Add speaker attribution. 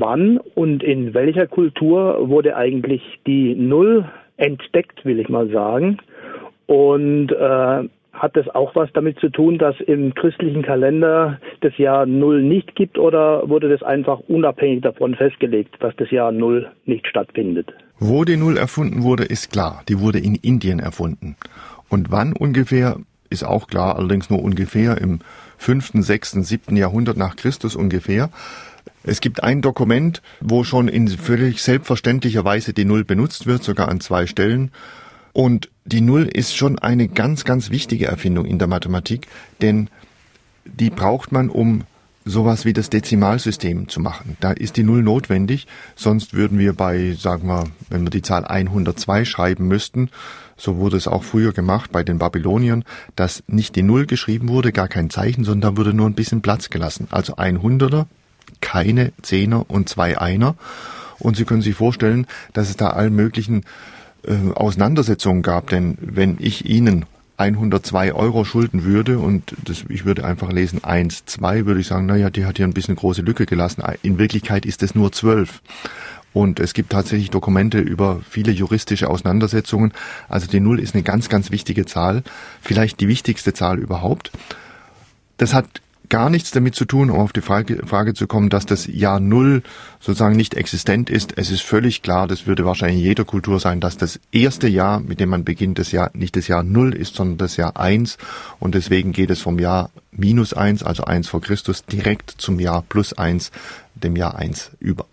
Speaker 1: wann und in welcher Kultur wurde eigentlich die Null entdeckt, will ich mal sagen. Und äh, hat das auch was damit zu tun, dass im christlichen Kalender das Jahr Null nicht gibt oder wurde das einfach unabhängig davon festgelegt, dass das Jahr Null nicht stattfindet?
Speaker 2: Wo die Null erfunden wurde, ist klar. Die wurde in Indien erfunden. Und wann ungefähr, ist auch klar, allerdings nur ungefähr im fünften, sechsten, siebten Jahrhundert nach Christus ungefähr. Es gibt ein Dokument, wo schon in völlig selbstverständlicher Weise die Null benutzt wird, sogar an zwei Stellen. Und die Null ist schon eine ganz, ganz wichtige Erfindung in der Mathematik, denn die braucht man, um sowas wie das Dezimalsystem zu machen. Da ist die Null notwendig, sonst würden wir bei, sagen wir, wenn wir die Zahl 102 schreiben müssten, so wurde es auch früher gemacht bei den Babyloniern, dass nicht die Null geschrieben wurde, gar kein Zeichen, sondern da wurde nur ein bisschen Platz gelassen. Also 100er, keine Zehner und zwei Einer. Und Sie können sich vorstellen, dass es da allen möglichen äh, Auseinandersetzungen gab, denn wenn ich Ihnen 102 Euro schulden würde und das, ich würde einfach lesen 1, 2, würde ich sagen, naja, die hat hier ein bisschen große Lücke gelassen. In Wirklichkeit ist es nur 12. Und es gibt tatsächlich Dokumente über viele juristische Auseinandersetzungen. Also die Null ist eine ganz, ganz wichtige Zahl, vielleicht die wichtigste Zahl überhaupt. Das hat gar nichts damit zu tun, um auf die Frage, Frage, zu kommen, dass das Jahr Null sozusagen nicht existent ist. Es ist völlig klar, das würde wahrscheinlich in jeder Kultur sein, dass das erste Jahr, mit dem man beginnt, das Jahr nicht das Jahr Null ist, sondern das Jahr Eins. Und deswegen geht es vom Jahr minus eins, also eins vor Christus, direkt zum Jahr plus eins, dem Jahr eins über.